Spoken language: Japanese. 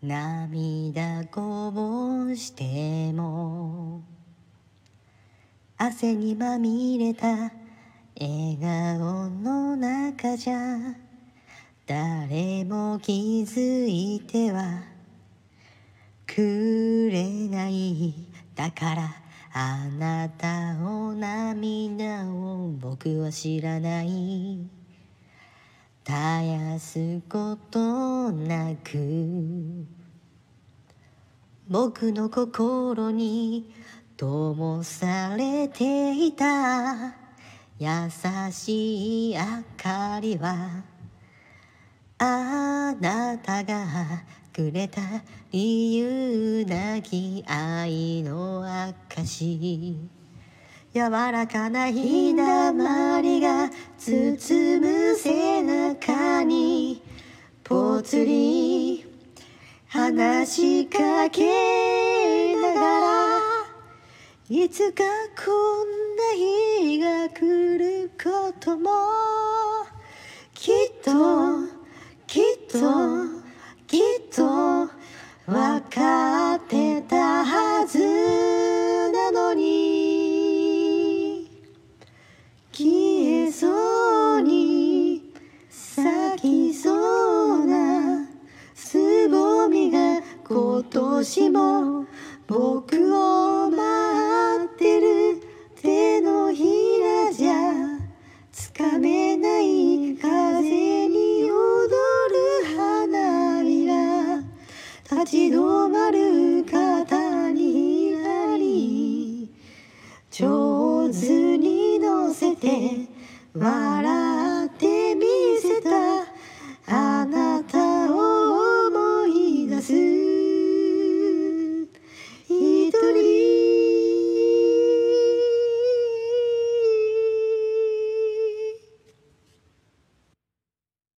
涙こぼしても汗にまみれた笑顔の中じゃ誰も気づいてはくれない。だからあなたを涙を僕は知らない。絶やすことなく僕の心に灯されていた。優しい明かりはあなたがくれた理由なき愛の証柔らかなひだまりが包む背中にぽつり話しかけながらいつかこんな日が来ることもきっと今年も僕を待ってる手のひらじゃつかめない風に踊る花びら立ち止まる肩にひらり上手に乗せて笑う